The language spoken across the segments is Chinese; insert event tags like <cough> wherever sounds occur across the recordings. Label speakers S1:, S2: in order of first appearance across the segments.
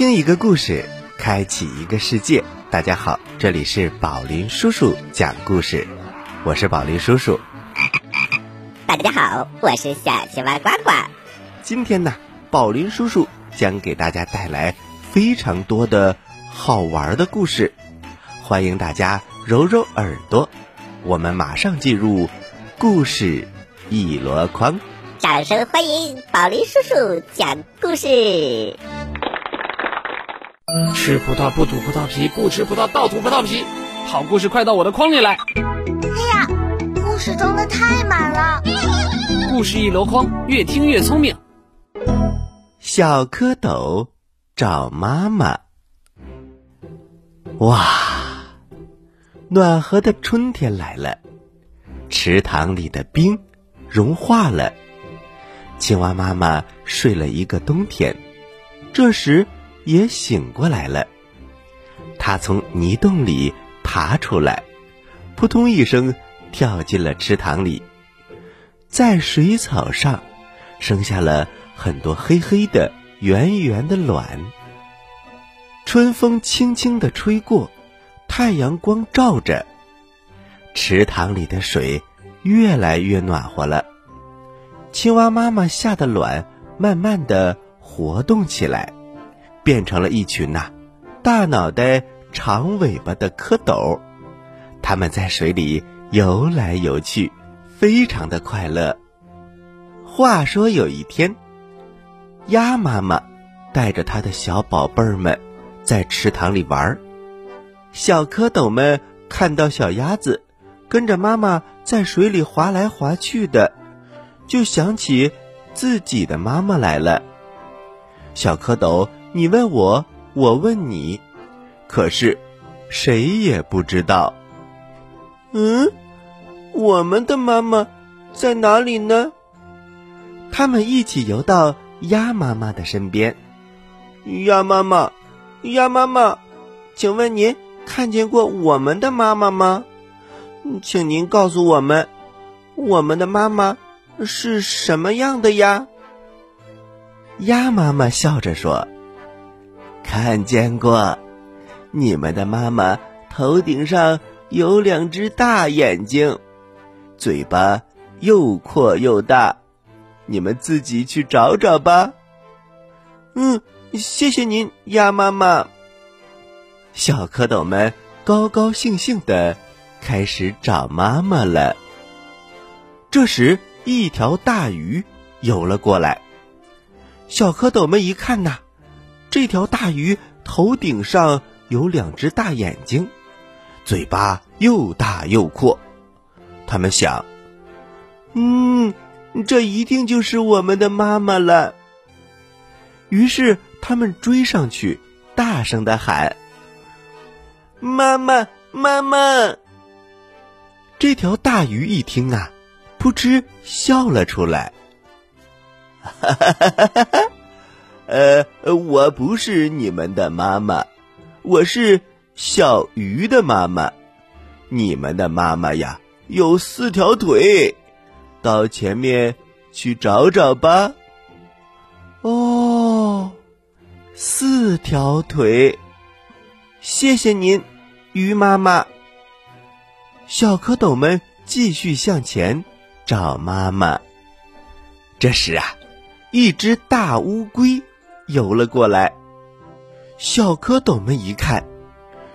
S1: 倾听一个故事，开启一个世界。大家好，这里是宝林叔叔讲故事，我是宝林叔叔。
S2: 大家好，我是小青蛙呱呱。
S1: 今天呢，宝林叔叔将给大家带来非常多的好玩的故事，欢迎大家揉揉耳朵。我们马上进入故事一箩筐，
S2: 掌声欢迎宝林叔叔讲故事。
S3: 吃葡萄不吐葡萄皮，不吃葡萄倒吐葡萄皮。好故事快到我的筐里来！
S4: 哎呀，故事装的太满了。
S3: 故事一箩筐，越听越聪明。
S1: 小蝌蚪找妈妈。哇，暖和的春天来了，池塘里的冰融化了，青蛙妈妈睡了一个冬天。这时。也醒过来了，它从泥洞里爬出来，扑通一声跳进了池塘里，在水草上生下了很多黑黑的、圆圆的卵。春风轻轻地吹过，太阳光照着，池塘里的水越来越暖和了。青蛙妈妈下的卵慢慢的活动起来。变成了一群呐，大脑袋、长尾巴的蝌蚪，它们在水里游来游去，非常的快乐。话说有一天，鸭妈妈带着它的小宝贝儿们在池塘里玩儿，小蝌蚪们看到小鸭子跟着妈妈在水里划来划去的，就想起自己的妈妈来了。小蝌蚪。你问我，我问你，可是谁也不知道。嗯，我们的妈妈在哪里呢？他们一起游到鸭妈妈的身边。鸭妈妈，鸭妈妈，请问您看见过我们的妈妈吗？请您告诉我们，我们的妈妈是什么样的呀？鸭妈妈笑着说。看见过，你们的妈妈头顶上有两只大眼睛，嘴巴又阔又大，你们自己去找找吧。嗯，谢谢您，鸭妈妈。小蝌蚪们高高兴兴的开始找妈妈了。这时，一条大鱼游了过来，小蝌蚪们一看呐。这条大鱼头顶上有两只大眼睛，嘴巴又大又阔。他们想：“嗯，这一定就是我们的妈妈了。”于是他们追上去，大声的喊：“妈妈，妈妈！”这条大鱼一听啊，扑哧笑了出来，哈哈哈哈哈！呃，我不是你们的妈妈，我是小鱼的妈妈。你们的妈妈呀，有四条腿，到前面去找找吧。哦，四条腿，谢谢您，鱼妈妈。小蝌蚪们继续向前找妈妈。这时啊，一只大乌龟。游了过来，小蝌蚪们一看，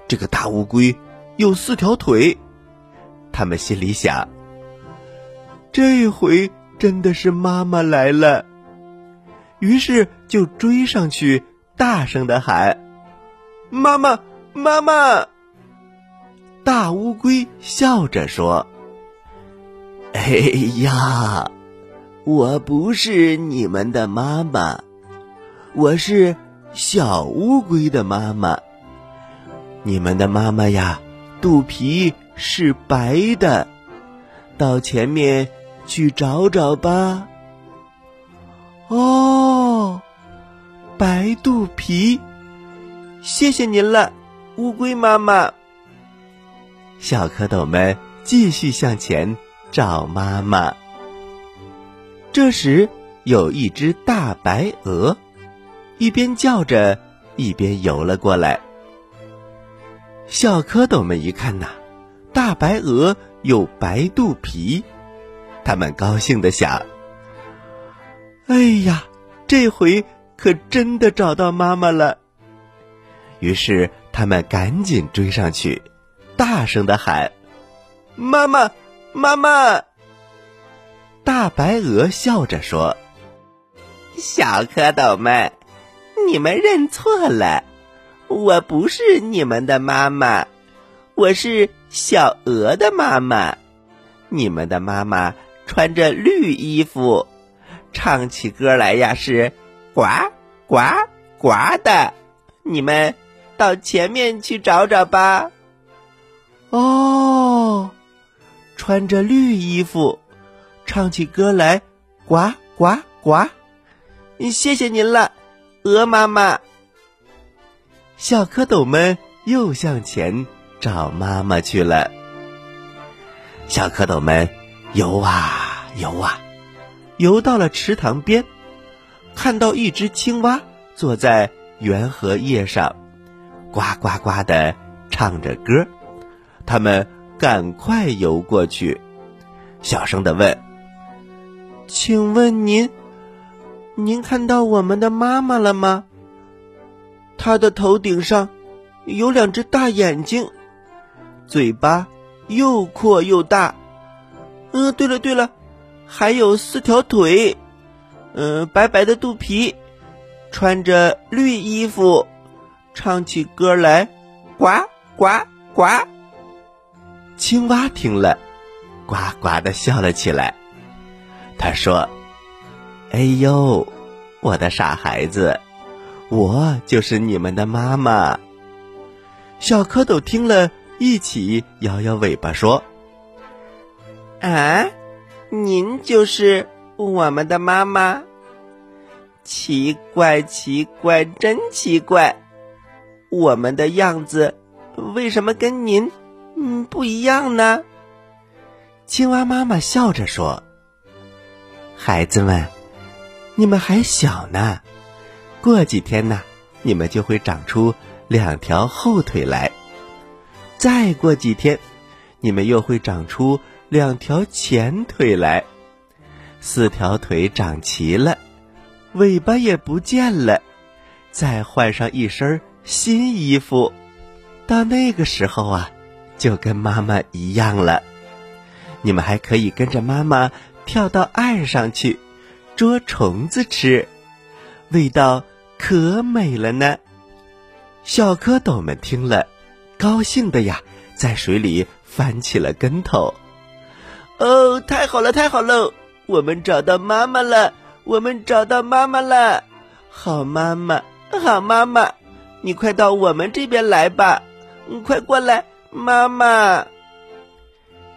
S1: 这个大乌龟有四条腿，他们心里想：这回真的是妈妈来了。于是就追上去，大声的喊：“妈妈，妈妈！”大乌龟笑着说：“哎呀，我不是你们的妈妈。”我是小乌龟的妈妈。你们的妈妈呀，肚皮是白的，到前面去找找吧。哦，白肚皮，谢谢您了，乌龟妈妈。小蝌蚪们继续向前找妈妈。这时，有一只大白鹅。一边叫着，一边游了过来。小蝌蚪们一看呐，大白鹅有白肚皮，他们高兴的想：“哎呀，这回可真的找到妈妈了。”于是他们赶紧追上去，大声的喊：“妈妈，妈妈！”大白鹅笑着说：“小蝌蚪们，你们认错了。”我不是你们的妈妈，我是小鹅的妈妈。你们的妈妈穿着绿衣服，唱起歌来呀是呱呱呱的。你们到前面去找找吧。哦，穿着绿衣服，唱起歌来呱呱呱。谢谢您了，鹅妈妈。小蝌蚪们又向前找妈妈去了。小蝌蚪们游啊游啊，游到了池塘边，看到一只青蛙坐在圆荷叶上，呱呱呱的唱着歌。他们赶快游过去，小声的问：“请问您，您看到我们的妈妈了吗？”她的头顶上有两只大眼睛，嘴巴又阔又大。呃，对了对了，还有四条腿，嗯，白白的肚皮，穿着绿衣服，唱起歌来，呱呱呱。青蛙听了，呱呱的笑了起来。他说：“哎呦，我的傻孩子。”我就是你们的妈妈。小蝌蚪听了一起摇摇尾巴说：“啊，您就是我们的妈妈？奇怪，奇怪，真奇怪！我们的样子为什么跟您嗯不一样呢？”青蛙妈妈笑着说：“孩子们，你们还小呢。”过几天呢，你们就会长出两条后腿来；再过几天，你们又会长出两条前腿来。四条腿长齐了，尾巴也不见了，再换上一身新衣服，到那个时候啊，就跟妈妈一样了。你们还可以跟着妈妈跳到岸上去捉虫子吃，味道。可美了呢！小蝌蚪们听了，高兴的呀，在水里翻起了跟头。哦，太好了，太好了！我们找到妈妈了，我们找到妈妈了！好妈妈，好妈妈，你快到我们这边来吧！你快过来，妈妈！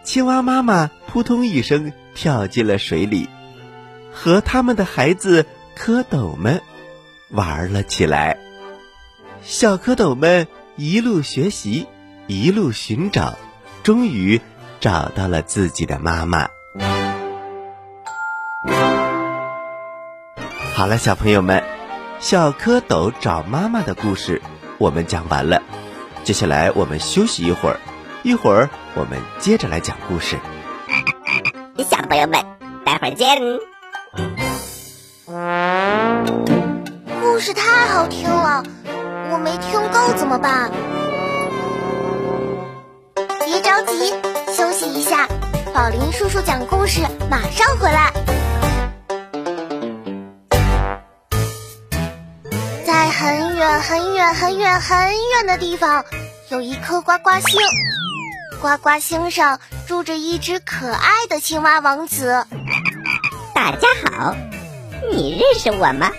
S1: 青蛙妈妈扑通一声跳进了水里，和他们的孩子蝌蚪们。玩了起来，小蝌蚪们一路学习，一路寻找，终于找到了自己的妈妈。好了，小朋友们，小蝌蚪找妈妈的故事我们讲完了。接下来我们休息一会儿，一会儿我们接着来讲故事。
S2: 小朋友们，待会儿见。
S4: 故事太好听了，我没听够怎么办？别着急，休息一下。宝林叔叔讲故事，马上回来。在很远很远很远很远的地方，有一颗呱呱星。呱呱星上住着一只可爱的青蛙王子。
S2: 大家好，你认识我吗？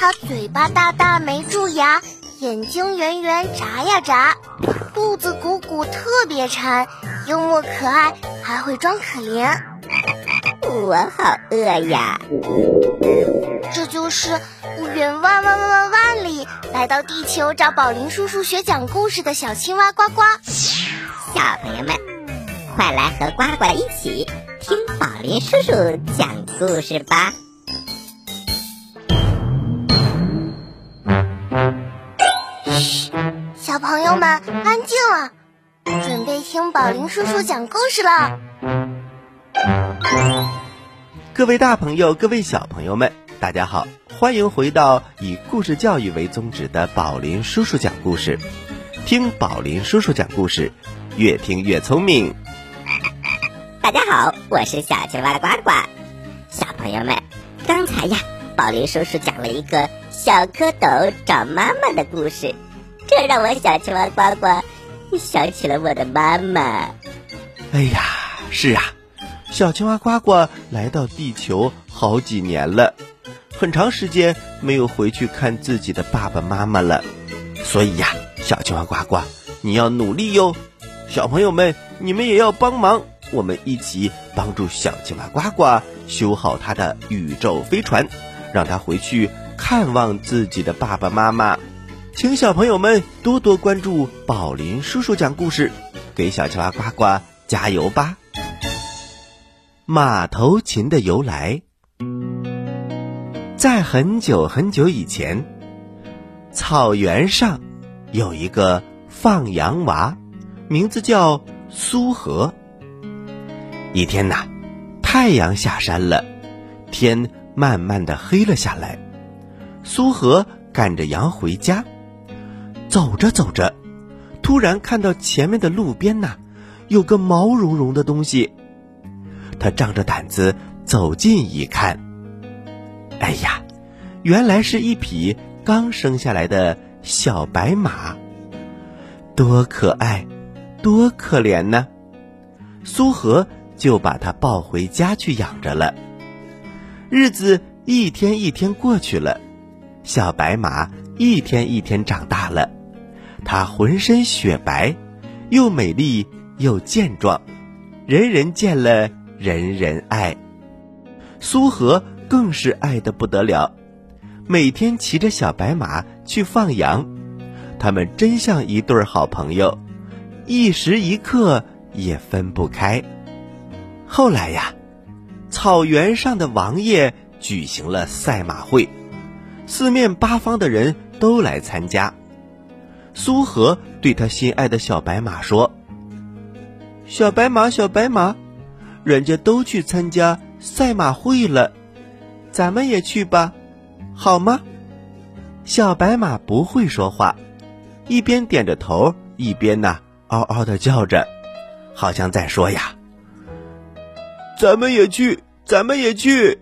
S4: 它嘴巴大大没蛀牙，眼睛圆圆眨呀眨，肚子鼓鼓特别馋，幽默可爱还会装可怜。
S2: 我好饿呀！
S4: 这就是远万万万万万里来到地球找宝林叔叔学讲故事的小青蛙呱呱。
S2: 小朋友们，快来和呱呱一起听宝林叔叔讲故事吧！
S4: 友们安静了，准备听宝林叔叔讲故事了。
S1: 各位大朋友，各位小朋友们，大家好，欢迎回到以故事教育为宗旨的宝林叔叔讲故事。听宝林叔叔讲故事，越听越聪明。
S2: 大家好，我是小青蛙呱呱。小朋友们，刚才呀，宝林叔叔讲了一个小蝌蚪找妈妈的故事，这让我小青蛙呱呱想起了我的妈妈。
S1: 哎呀，是啊，小青蛙呱呱来到地球好几年了，很长时间没有回去看自己的爸爸妈妈了，所以呀，小青蛙呱呱，你要努力哟。小朋友们，你们也要帮忙。我们一起帮助小青蛙呱呱修好他的宇宙飞船，让他回去看望自己的爸爸妈妈。请小朋友们多多关注宝林叔叔讲故事，给小青蛙呱呱加油吧！马头琴的由来，在很久很久以前，草原上有一个放羊娃，名字叫苏和。一天呐，太阳下山了，天慢慢的黑了下来。苏和赶着羊回家，走着走着，突然看到前面的路边呐，有个毛茸茸的东西。他仗着胆子走近一看，哎呀，原来是一匹刚生下来的小白马，多可爱，多可怜呢！苏和。就把它抱回家去养着了。日子一天一天过去了，小白马一天一天长大了，他浑身雪白，又美丽又健壮，人人见了人人爱。苏和更是爱得不得了，每天骑着小白马去放羊，他们真像一对好朋友，一时一刻也分不开。后来呀，草原上的王爷举行了赛马会，四面八方的人都来参加。苏和对他心爱的小白马说：“小白马，小白马，人家都去参加赛马会了，咱们也去吧，好吗？”小白马不会说话，一边点着头，一边呢嗷嗷的叫着，好像在说呀。咱们也去，咱们也去。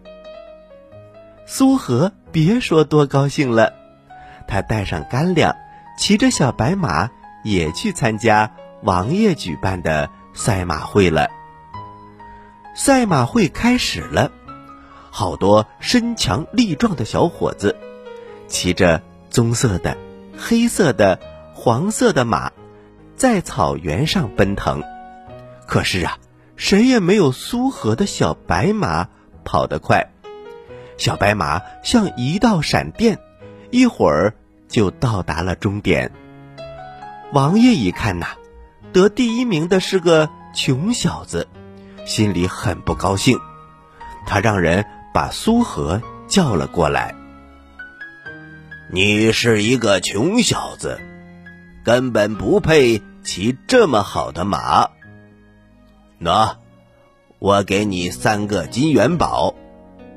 S1: 苏和别说多高兴了，他带上干粮，骑着小白马也去参加王爷举办的赛马会了。赛马会开始了，好多身强力壮的小伙子，骑着棕色的、黑色的、黄色的马，在草原上奔腾。可是啊。谁也没有苏和的小白马跑得快，小白马像一道闪电，一会儿就到达了终点。王爷一看呐，得第一名的是个穷小子，心里很不高兴，他让人把苏和叫了过来。你是一个穷小子，根本不配骑这么好的马。喏，我给你三个金元宝，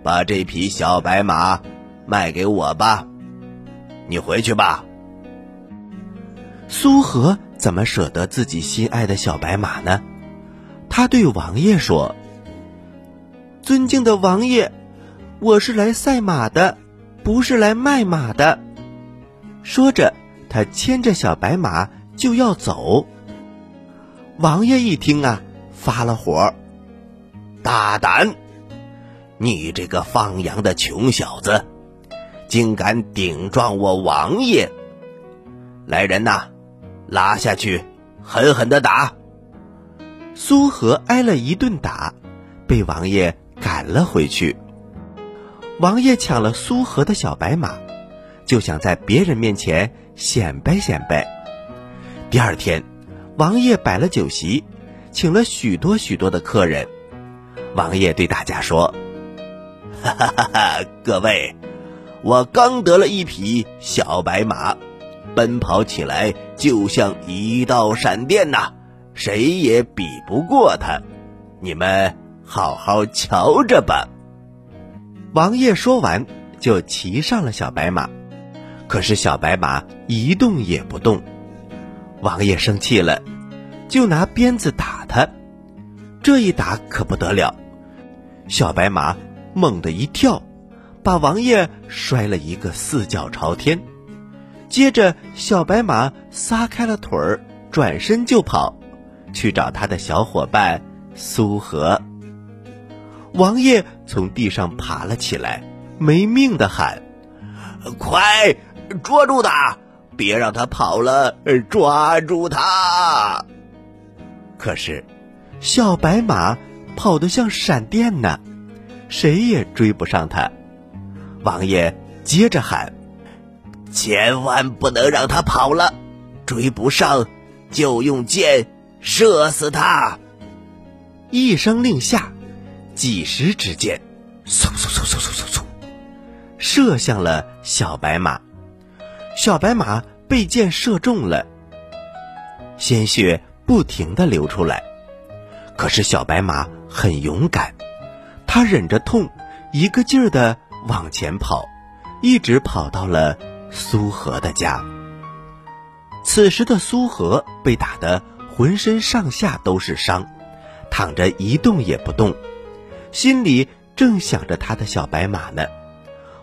S1: 把这匹小白马卖给我吧。你回去吧。苏和怎么舍得自己心爱的小白马呢？他对王爷说：“尊敬的王爷，我是来赛马的，不是来卖马的。”说着，他牵着小白马就要走。王爷一听啊。发了火，大胆！你这个放羊的穷小子，竟敢顶撞我王爷！来人呐，拉下去，狠狠的打！苏和挨了一顿打，被王爷赶了回去。王爷抢了苏和的小白马，就想在别人面前显摆显摆。第二天，王爷摆了酒席。请了许多许多的客人，王爷对大家说：“ <laughs> 哈哈哈哈，各位，我刚得了一匹小白马，奔跑起来就像一道闪电呐，谁也比不过他。你们好好瞧着吧。王爷说完，就骑上了小白马。可是小白马一动也不动。王爷生气了，就拿鞭子打他。这一打可不得了，小白马猛地一跳，把王爷摔了一个四脚朝天。接着，小白马撒开了腿儿，转身就跑，去找他的小伙伴苏和。王爷从地上爬了起来，没命的喊：“快捉住他！别让他跑了！抓住他！”可是，小白马跑得像闪电呢，谁也追不上他。王爷接着喊：“千万不能让他跑了！追不上，就用箭射死他！”一声令下。几十支箭，嗖嗖嗖嗖嗖嗖嗖，射向了小白马。小白马被箭射中了，鲜血不停的流出来。可是小白马很勇敢，它忍着痛，一个劲儿的往前跑，一直跑到了苏和的家。此时的苏和被打得浑身上下都是伤，躺着一动也不动。心里正想着他的小白马呢，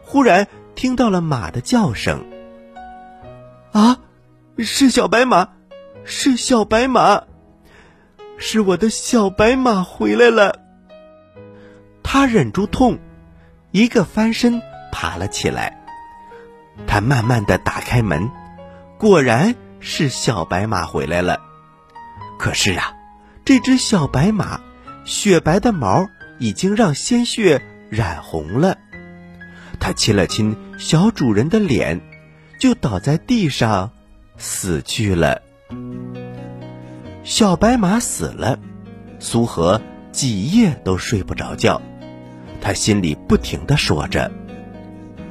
S1: 忽然听到了马的叫声。啊，是小白马，是小白马，是我的小白马回来了。他忍住痛，一个翻身爬了起来。他慢慢的打开门，果然是小白马回来了。可是啊，这只小白马，雪白的毛。已经让鲜血染红了，他亲了亲小主人的脸，就倒在地上死去了。小白马死了，苏和几夜都睡不着觉，他心里不停的说着：“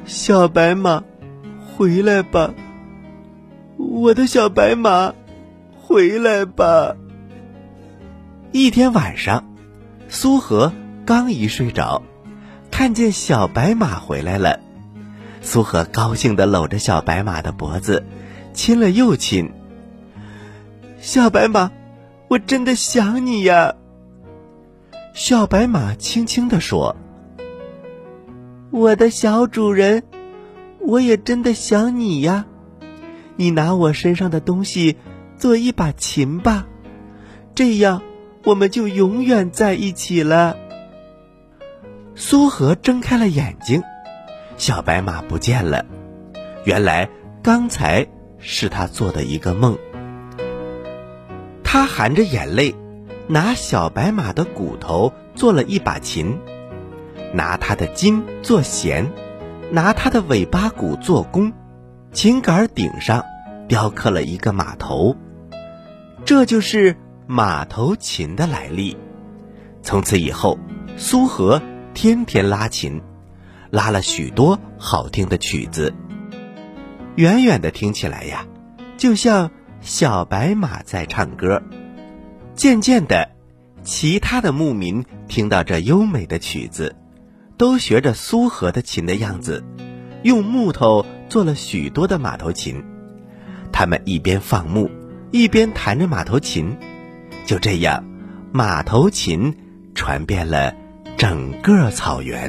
S1: 小白马，回来吧，我的小白马，回来吧。”一天晚上，苏和。刚一睡着，看见小白马回来了，苏和高兴的搂着小白马的脖子，亲了又亲。小白马，我真的想你呀。小白马轻轻的说：“我的小主人，我也真的想你呀。你拿我身上的东西做一把琴吧，这样我们就永远在一起了。”苏和睁开了眼睛，小白马不见了。原来刚才是他做的一个梦。他含着眼泪，拿小白马的骨头做了一把琴，拿它的筋做弦，拿它的尾巴骨做弓，琴杆顶上雕刻了一个马头，这就是马头琴的来历。从此以后，苏和。天天拉琴，拉了许多好听的曲子。远远的听起来呀，就像小白马在唱歌。渐渐的，其他的牧民听到这优美的曲子，都学着苏和的琴的样子，用木头做了许多的马头琴。他们一边放牧，一边弹着马头琴。就这样，马头琴传遍了。整个草原。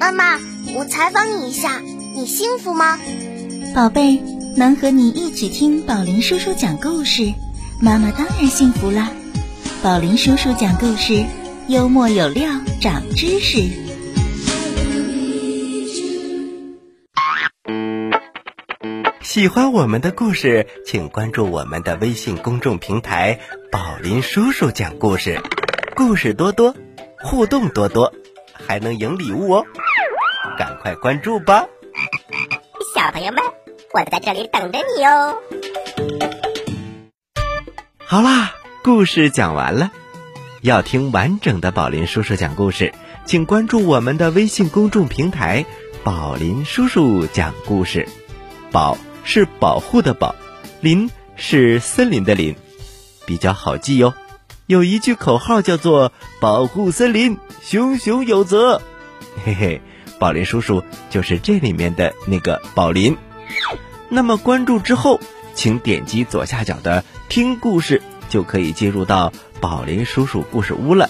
S4: 妈妈，我采访你一下，你幸福吗？
S5: 宝贝，能和你一起听宝林叔叔讲故事，妈妈当然幸福啦。宝林叔叔讲故事，幽默有料，长知识。
S1: 喜欢我们的故事，请关注我们的微信公众平台“宝林叔叔讲故事”，故事多多，互动多多，还能赢礼物哦！赶快关注吧！
S2: 小朋友们，我在这里等着你哦。
S1: 好啦，故事讲完了。要听完整的宝林叔叔讲故事，请关注我们的微信公众平台“宝林叔叔讲故事”。宝是保护的宝，林是森林的林，比较好记哟。有一句口号叫做“保护森林，熊熊有责”。嘿嘿，宝林叔叔就是这里面的那个宝林。那么关注之后，请点击左下角的“听故事”，就可以进入到宝林叔叔故事屋了。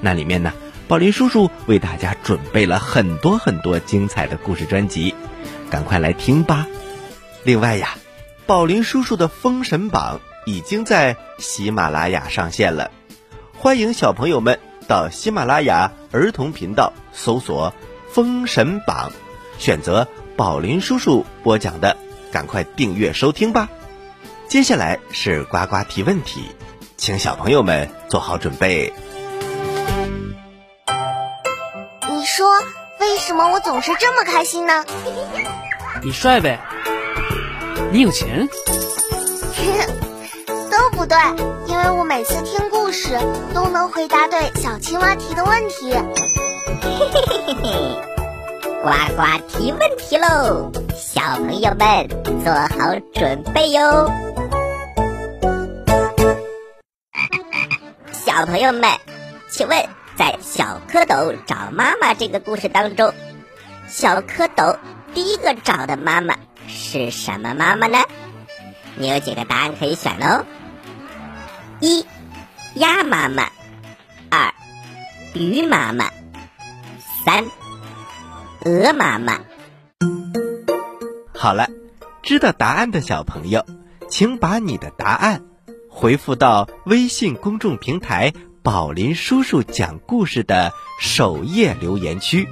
S1: 那里面呢，宝林叔叔为大家准备了很多很多精彩的故事专辑，赶快来听吧。另外呀，宝林叔叔的《封神榜》已经在喜马拉雅上线了，欢迎小朋友们到喜马拉雅儿童频道搜索《封神榜》，选择宝林叔叔播讲的。赶快订阅收听吧！接下来是呱呱提问题，请小朋友们做好准备。
S4: 你说为什么我总是这么开心呢？<laughs>
S3: 你帅呗？你有钱？<laughs>
S4: 都不对，因为我每次听故事都能回答对小青蛙提的问题。嘿嘿嘿嘿嘿。
S2: 呱呱提问题喽，小朋友们做好准备哟！小朋友们，请问在小蝌蚪找妈妈这个故事当中，小蝌蚪第一个找的妈妈是什么妈妈呢？你有几个答案可以选哦：一，鸭妈妈；二，鱼妈妈；三。鹅妈妈，
S1: 好了，知道答案的小朋友，请把你的答案回复到微信公众平台“宝林叔叔讲故事”的首页留言区，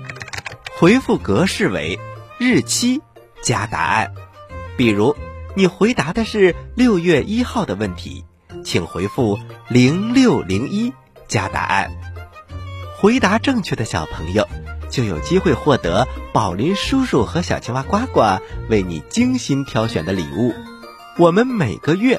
S1: 回复格式为日期加答案。比如，你回答的是六月一号的问题，请回复零六零一加答案。回答正确的小朋友。就有机会获得宝林叔叔和小青蛙呱呱为你精心挑选的礼物。我们每个月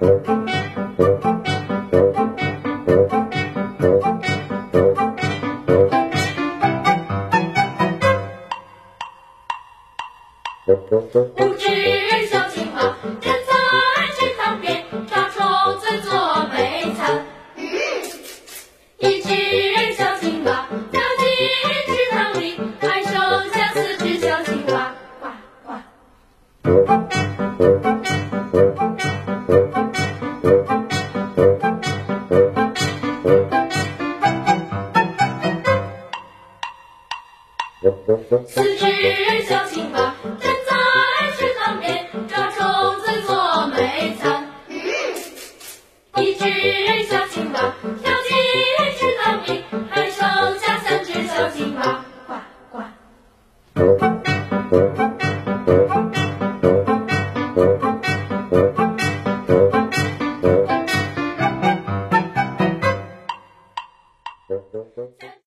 S6: 不知